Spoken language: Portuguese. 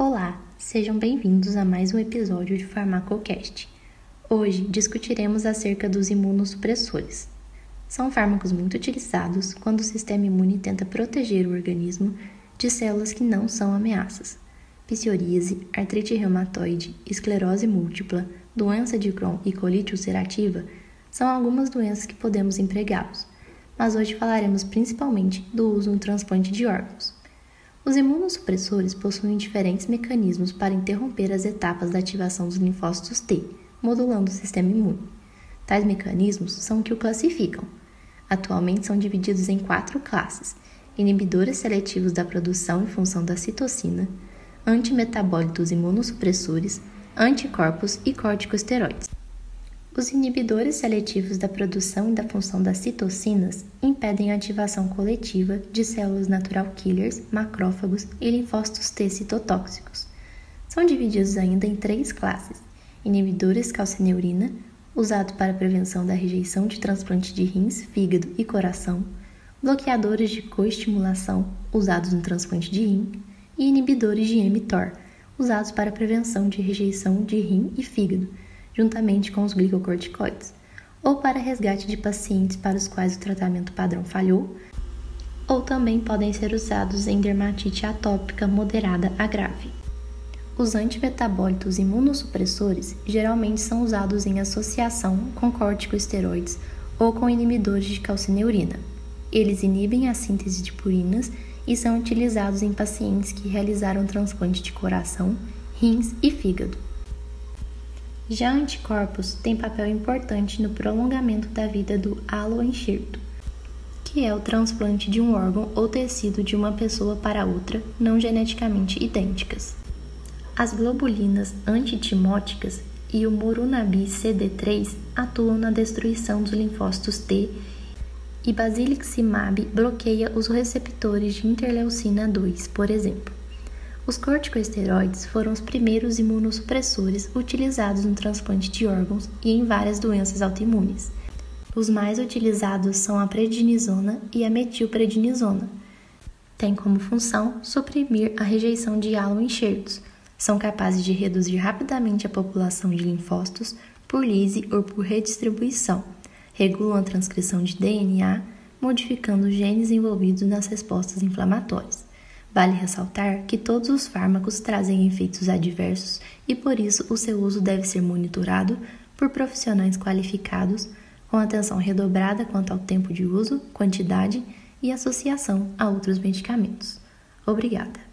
Olá, sejam bem-vindos a mais um episódio de Farmacocast. Hoje discutiremos acerca dos imunossupressores. São fármacos muito utilizados quando o sistema imune tenta proteger o organismo de células que não são ameaças. Psoríase, artrite reumatoide, esclerose múltipla, doença de Crohn e colite ulcerativa são algumas doenças que podemos empregá-los, mas hoje falaremos principalmente do uso no transplante de órgãos. Os imunossupressores possuem diferentes mecanismos para interromper as etapas da ativação dos linfócitos T, modulando o sistema imune. Tais mecanismos são que o classificam. Atualmente são divididos em quatro classes: inibidores seletivos da produção e função da citocina, antimetabólitos imunossupressores, anticorpos e corticosteroides. Os inibidores seletivos da produção e da função das citocinas impedem a ativação coletiva de células natural killers, macrófagos e linfócitos T citotóxicos. São divididos ainda em três classes: inibidores calcineurina, usados para prevenção da rejeição de transplante de rins, fígado e coração, bloqueadores de coestimulação, usados no transplante de rim, e inibidores de mTOR, usados para prevenção de rejeição de rim e fígado juntamente com os glicocorticoides, ou para resgate de pacientes para os quais o tratamento padrão falhou, ou também podem ser usados em dermatite atópica moderada a grave. Os antimetabólitos imunossupressores geralmente são usados em associação com corticosteroides ou com inibidores de calcineurina. Eles inibem a síntese de purinas e são utilizados em pacientes que realizaram transplante de coração, rins e fígado. Já anticorpos têm papel importante no prolongamento da vida do aloenxerto, que é o transplante de um órgão ou tecido de uma pessoa para outra não geneticamente idênticas. As globulinas antitimóticas e o Morunabi CD3 atuam na destruição dos linfócitos T e Basiliximab bloqueia os receptores de interleucina 2, por exemplo. Os corticosteroides foram os primeiros imunossupressores utilizados no transplante de órgãos e em várias doenças autoimunes. Os mais utilizados são a prednisona e a metilprednisona. Tem como função suprimir a rejeição de aloenxertos. São capazes de reduzir rapidamente a população de linfócitos por lise ou por redistribuição. Regulam a transcrição de DNA, modificando os genes envolvidos nas respostas inflamatórias. Vale ressaltar que todos os fármacos trazem efeitos adversos e por isso o seu uso deve ser monitorado por profissionais qualificados, com atenção redobrada quanto ao tempo de uso, quantidade e associação a outros medicamentos. Obrigada.